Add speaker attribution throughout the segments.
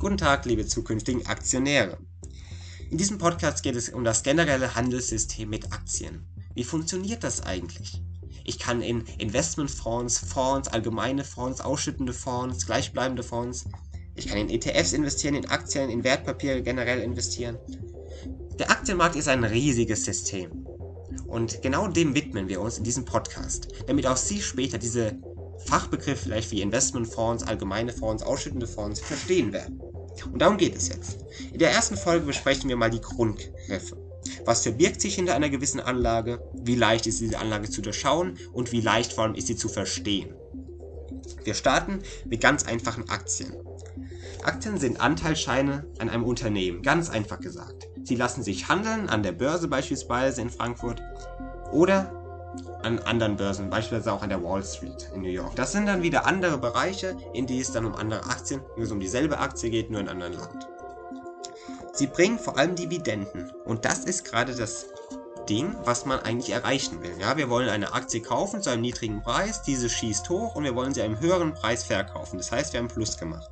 Speaker 1: Guten Tag, liebe zukünftigen Aktionäre. In diesem Podcast geht es um das generelle Handelssystem mit Aktien. Wie funktioniert das eigentlich? Ich kann in Investmentfonds, Fonds, allgemeine Fonds, ausschüttende Fonds, gleichbleibende Fonds, ich kann in ETFs investieren, in Aktien, in Wertpapiere generell investieren. Der Aktienmarkt ist ein riesiges System. Und genau dem widmen wir uns in diesem Podcast, damit auch Sie später diese Fachbegriffe vielleicht wie Investmentfonds, allgemeine Fonds, ausschüttende Fonds verstehen werden. Und darum geht es jetzt. In der ersten Folge besprechen wir mal die Grundgriffe. Was verbirgt sich hinter einer gewissen Anlage? Wie leicht ist diese Anlage zu durchschauen? Und wie leicht vor allem ist sie zu verstehen? Wir starten mit ganz einfachen Aktien. Aktien sind Anteilsscheine an einem Unternehmen, ganz einfach gesagt. Sie lassen sich handeln an der Börse beispielsweise in Frankfurt oder an anderen Börsen, beispielsweise auch an der Wall Street in New York. Das sind dann wieder andere Bereiche, in die es dann um andere Aktien, wo es um dieselbe Aktie geht, nur in einem anderen Land. Sie bringen vor allem Dividenden und das ist gerade das Ding, was man eigentlich erreichen will. Ja, wir wollen eine Aktie kaufen zu einem niedrigen Preis, diese schießt hoch und wir wollen sie einem höheren Preis verkaufen. Das heißt, wir haben Plus gemacht.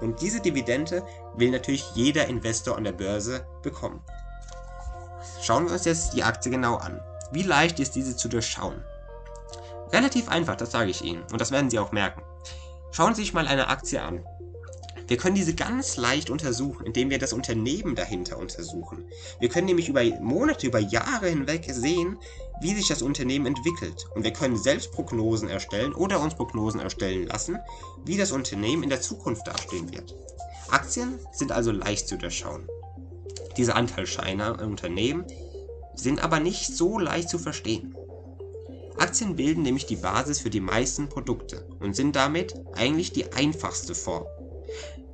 Speaker 1: Und diese Dividende will natürlich jeder Investor an der Börse bekommen. Schauen wir uns jetzt die Aktie genau an. Wie leicht ist diese zu durchschauen? Relativ einfach, das sage ich Ihnen. Und das werden Sie auch merken. Schauen Sie sich mal eine Aktie an. Wir können diese ganz leicht untersuchen, indem wir das Unternehmen dahinter untersuchen. Wir können nämlich über Monate, über Jahre hinweg sehen, wie sich das Unternehmen entwickelt. Und wir können selbst Prognosen erstellen oder uns Prognosen erstellen lassen, wie das Unternehmen in der Zukunft dastehen wird. Aktien sind also leicht zu durchschauen. Diese Anteilsscheine im Unternehmen sind aber nicht so leicht zu verstehen. Aktien bilden nämlich die Basis für die meisten Produkte und sind damit eigentlich die einfachste Form.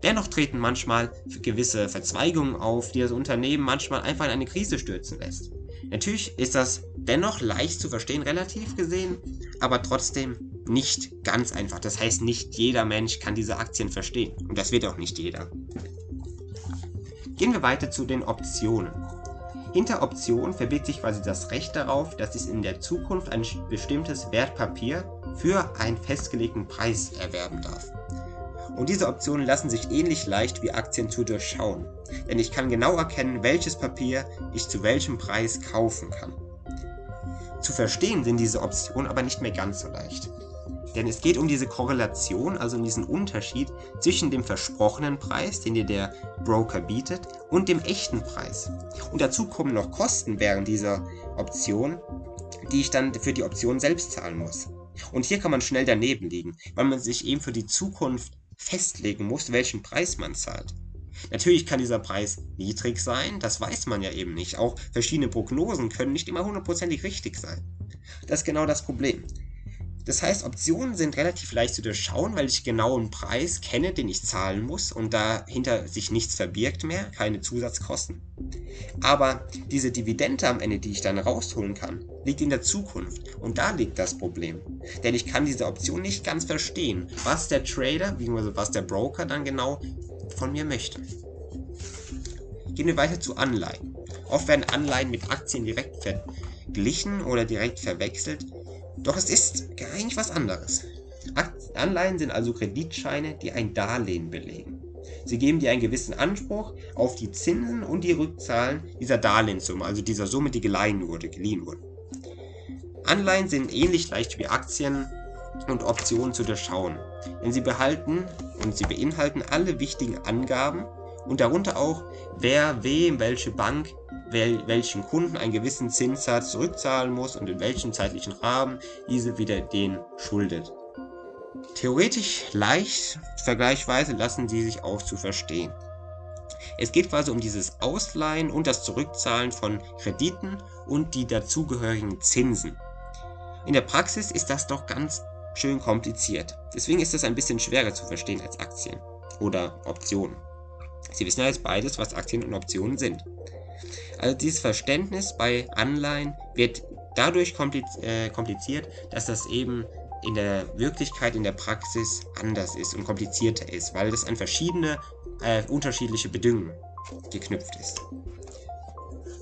Speaker 1: Dennoch treten manchmal gewisse Verzweigungen auf, die das Unternehmen manchmal einfach in eine Krise stürzen lässt. Natürlich ist das dennoch leicht zu verstehen, relativ gesehen, aber trotzdem nicht ganz einfach. Das heißt, nicht jeder Mensch kann diese Aktien verstehen. Und das wird auch nicht jeder. Gehen wir weiter zu den Optionen. Hinter Optionen verbirgt sich quasi das Recht darauf, dass ich in der Zukunft ein bestimmtes Wertpapier für einen festgelegten Preis erwerben darf. Und diese Optionen lassen sich ähnlich leicht wie Aktien zu durchschauen, denn ich kann genau erkennen, welches Papier ich zu welchem Preis kaufen kann. Zu verstehen sind diese Optionen aber nicht mehr ganz so leicht. Denn es geht um diese Korrelation, also um diesen Unterschied zwischen dem versprochenen Preis, den dir der Broker bietet, und dem echten Preis. Und dazu kommen noch Kosten während dieser Option, die ich dann für die Option selbst zahlen muss. Und hier kann man schnell daneben liegen, weil man sich eben für die Zukunft festlegen muss, welchen Preis man zahlt. Natürlich kann dieser Preis niedrig sein, das weiß man ja eben nicht. Auch verschiedene Prognosen können nicht immer hundertprozentig richtig sein. Das ist genau das Problem. Das heißt, Optionen sind relativ leicht zu durchschauen, weil ich genau einen Preis kenne, den ich zahlen muss und dahinter sich nichts verbirgt mehr, keine Zusatzkosten. Aber diese Dividende am Ende, die ich dann rausholen kann, liegt in der Zukunft und da liegt das Problem. Denn ich kann diese Option nicht ganz verstehen, was der Trader, bzw. was der Broker dann genau von mir möchte. Gehen wir weiter zu Anleihen. Oft werden Anleihen mit Aktien direkt verglichen oder direkt verwechselt doch es ist eigentlich was anderes. Anleihen sind also Kreditscheine, die ein Darlehen belegen. Sie geben dir einen gewissen Anspruch auf die Zinsen und die Rückzahlen dieser Darlehenssumme, also dieser Summe, die geliehen wurde, geliehen wurde. Anleihen sind ähnlich leicht wie Aktien und Optionen zu durchschauen, denn sie behalten und sie beinhalten alle wichtigen Angaben und darunter auch, wer wem welche Bank wel welchen Kunden einen gewissen Zinssatz zurückzahlen muss und in welchem zeitlichen Rahmen diese wieder den schuldet. Theoretisch leicht vergleichsweise lassen sie sich auch zu verstehen. Es geht quasi um dieses Ausleihen und das Zurückzahlen von Krediten und die dazugehörigen Zinsen. In der Praxis ist das doch ganz schön kompliziert. Deswegen ist das ein bisschen schwerer zu verstehen als Aktien oder Optionen. Sie wissen ja jetzt beides, was Aktien und Optionen sind. Also dieses Verständnis bei Anleihen wird dadurch äh, kompliziert, dass das eben in der Wirklichkeit, in der Praxis anders ist und komplizierter ist, weil das an verschiedene äh, unterschiedliche Bedingungen geknüpft ist.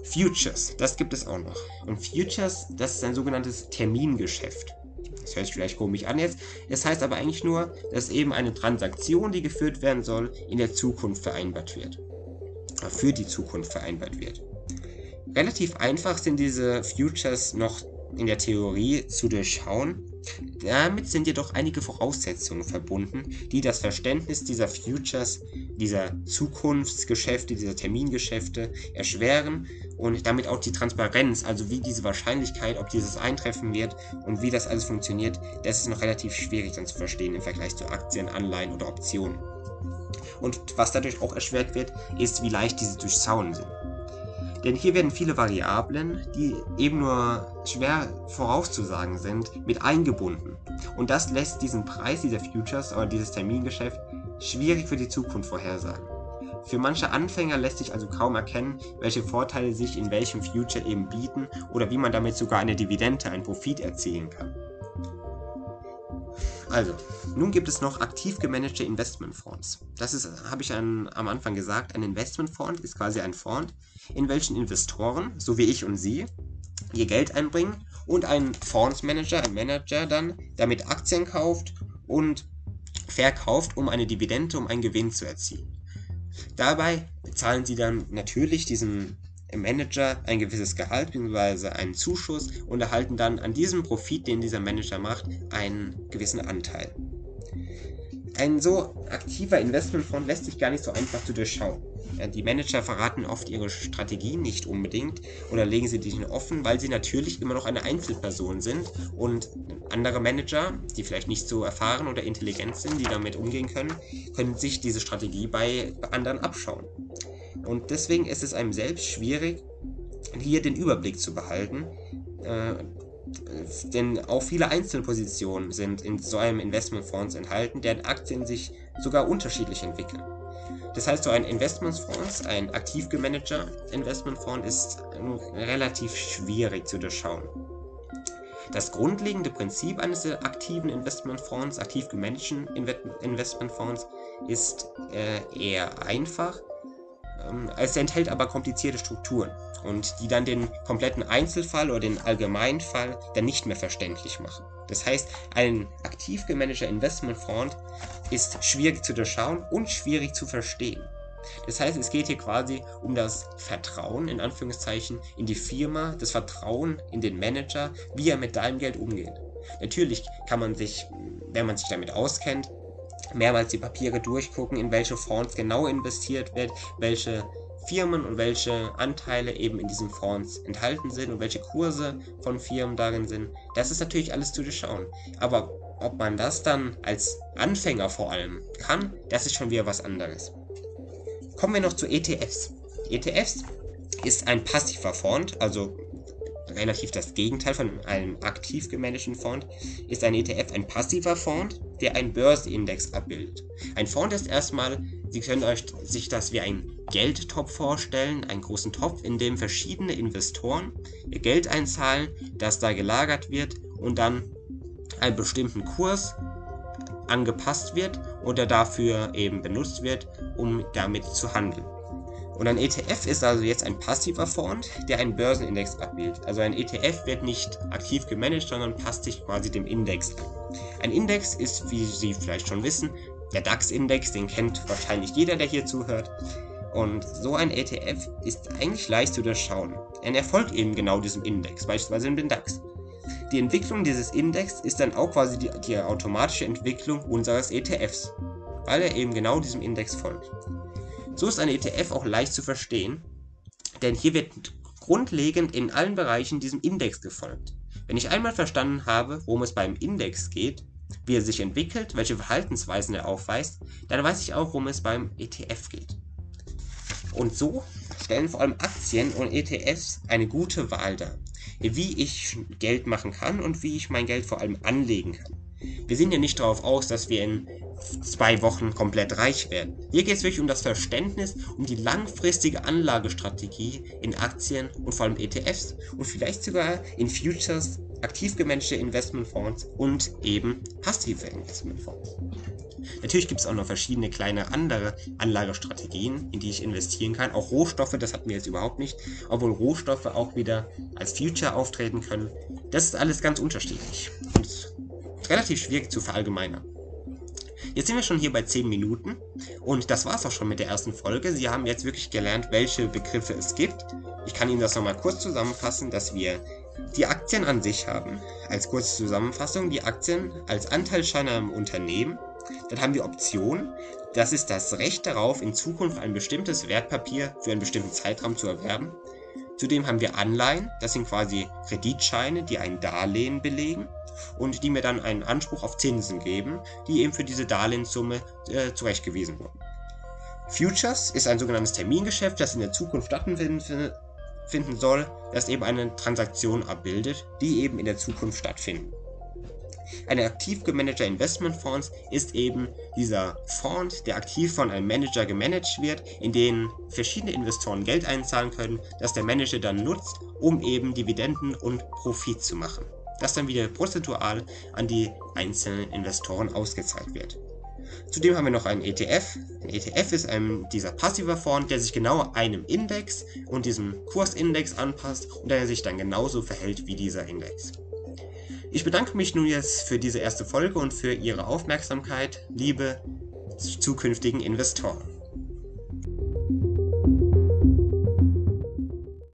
Speaker 1: Futures, das gibt es auch noch. Und Futures, das ist ein sogenanntes Termingeschäft. Das hört sich vielleicht komisch an jetzt. Es heißt aber eigentlich nur, dass eben eine Transaktion, die geführt werden soll, in der Zukunft vereinbart wird. Für die Zukunft vereinbart wird. Relativ einfach sind diese Futures noch in der Theorie zu durchschauen. Damit sind jedoch einige Voraussetzungen verbunden, die das Verständnis dieser Futures, dieser Zukunftsgeschäfte, dieser Termingeschäfte erschweren und damit auch die Transparenz, also wie diese Wahrscheinlichkeit, ob dieses eintreffen wird und wie das alles funktioniert, das ist noch relativ schwierig dann zu verstehen im Vergleich zu Aktien, Anleihen oder Optionen. Und was dadurch auch erschwert wird, ist, wie leicht diese durchschauen sind. Denn hier werden viele Variablen, die eben nur schwer vorauszusagen sind, mit eingebunden. Und das lässt diesen Preis dieser Futures oder dieses Termingeschäft schwierig für die Zukunft vorhersagen. Für manche Anfänger lässt sich also kaum erkennen, welche Vorteile sich in welchem Future eben bieten oder wie man damit sogar eine Dividende, einen Profit erzielen kann. Also, nun gibt es noch aktiv gemanagte Investmentfonds. Das ist, habe ich an, am Anfang gesagt, ein Investmentfonds ist quasi ein Fonds, in welchen Investoren, so wie ich und Sie, ihr Geld einbringen und ein Fondsmanager, ein Manager dann damit Aktien kauft und verkauft, um eine Dividende, um einen Gewinn zu erzielen. Dabei bezahlen sie dann natürlich diesen Manager ein gewisses Gehalt bzw. einen Zuschuss und erhalten dann an diesem Profit, den dieser Manager macht, einen gewissen Anteil. Ein so aktiver Investmentfonds lässt sich gar nicht so einfach zu durchschauen. Die Manager verraten oft ihre Strategien nicht unbedingt oder legen sie denen offen, weil sie natürlich immer noch eine Einzelperson sind und andere Manager, die vielleicht nicht so erfahren oder intelligent sind, die damit umgehen können, können sich diese Strategie bei anderen abschauen. Und deswegen ist es einem selbst schwierig, hier den Überblick zu behalten. Äh, denn auch viele Einzelpositionen sind in so einem Investmentfonds enthalten, deren Aktien sich sogar unterschiedlich entwickeln. Das heißt, so ein Investmentfonds, ein aktiv gemanagter Investmentfonds, ist relativ schwierig zu durchschauen. Das grundlegende Prinzip eines aktiven Investmentfonds, aktiv gemanagten Investmentfonds, ist äh, eher einfach es enthält aber komplizierte Strukturen und die dann den kompletten Einzelfall oder den Allgemeinfall dann nicht mehr verständlich machen. Das heißt, ein aktiv gemanagter Investmentfonds ist schwierig zu durchschauen und schwierig zu verstehen. Das heißt, es geht hier quasi um das Vertrauen in Anführungszeichen in die Firma, das Vertrauen in den Manager, wie er mit deinem Geld umgeht. Natürlich kann man sich, wenn man sich damit auskennt, mehrmals die Papiere durchgucken, in welche Fonds genau investiert wird, welche Firmen und welche Anteile eben in diesen Fonds enthalten sind und welche Kurse von Firmen darin sind. Das ist natürlich alles zu durchschauen. Aber ob man das dann als Anfänger vor allem kann, das ist schon wieder was anderes. Kommen wir noch zu ETFs. ETFs ist ein passiver Fonds, also relativ das Gegenteil von einem aktiv gemanagten Fonds, ist ein ETF ein passiver Fonds, der einen Börsenindex abbildet. Ein Fonds ist erstmal, Sie können euch sich das wie ein Geldtopf vorstellen, einen großen Topf, in dem verschiedene Investoren ihr Geld einzahlen, das da gelagert wird und dann einen bestimmten Kurs angepasst wird oder dafür eben benutzt wird, um damit zu handeln. Und ein ETF ist also jetzt ein passiver Fonds, der einen Börsenindex abbildet. Also ein ETF wird nicht aktiv gemanagt, sondern passt sich quasi dem Index an. Ein Index ist, wie Sie vielleicht schon wissen, der DAX-Index, den kennt wahrscheinlich jeder, der hier zuhört. Und so ein ETF ist eigentlich leicht zu durchschauen. Er erfolgt eben genau diesem Index, beispielsweise in den DAX. Die Entwicklung dieses Index ist dann auch quasi die, die automatische Entwicklung unseres ETFs, weil er eben genau diesem Index folgt. So ist ein ETF auch leicht zu verstehen, denn hier wird grundlegend in allen Bereichen diesem Index gefolgt. Wenn ich einmal verstanden habe, worum es beim Index geht, wie er sich entwickelt, welche Verhaltensweisen er aufweist, dann weiß ich auch, worum es beim ETF geht. Und so stellen vor allem Aktien und ETFs eine gute Wahl dar, wie ich Geld machen kann und wie ich mein Geld vor allem anlegen kann. Wir sind ja nicht darauf aus, dass wir in zwei Wochen komplett reich werden. Hier geht es wirklich um das Verständnis, um die langfristige Anlagestrategie in Aktien und vor allem ETFs und vielleicht sogar in Futures, aktiv gemanagte Investmentfonds und eben passive Investmentfonds. Natürlich gibt es auch noch verschiedene kleine andere Anlagestrategien, in die ich investieren kann. Auch Rohstoffe, das hatten wir jetzt überhaupt nicht, obwohl Rohstoffe auch wieder als Future auftreten können. Das ist alles ganz unterschiedlich. Und relativ schwierig zu verallgemeinern. Jetzt sind wir schon hier bei 10 Minuten und das war's auch schon mit der ersten Folge. Sie haben jetzt wirklich gelernt, welche Begriffe es gibt. Ich kann Ihnen das nochmal kurz zusammenfassen, dass wir die Aktien an sich haben. Als kurze Zusammenfassung, die Aktien als Anteilsscheine im Unternehmen. Dann haben wir Optionen. Das ist das Recht darauf, in Zukunft ein bestimmtes Wertpapier für einen bestimmten Zeitraum zu erwerben. Zudem haben wir Anleihen, das sind quasi Kreditscheine, die ein Darlehen belegen und die mir dann einen Anspruch auf Zinsen geben, die eben für diese Darlehenssumme äh, zurechtgewiesen wurden. Futures ist ein sogenanntes Termingeschäft, das in der Zukunft stattfinden soll, das eben eine Transaktion abbildet, die eben in der Zukunft stattfinden. Ein aktiv gemanagter Investmentfonds ist eben dieser Fonds, der aktiv von einem Manager gemanagt wird, in den verschiedene Investoren Geld einzahlen können, das der Manager dann nutzt, um eben Dividenden und Profit zu machen das dann wieder prozentual an die einzelnen Investoren ausgezahlt wird. Zudem haben wir noch einen ETF. Ein ETF ist ein, dieser passiver Fonds, der sich genau einem Index und diesem Kursindex anpasst und der sich dann genauso verhält wie dieser Index. Ich bedanke mich nun jetzt für diese erste Folge und für Ihre Aufmerksamkeit, liebe zukünftigen Investoren.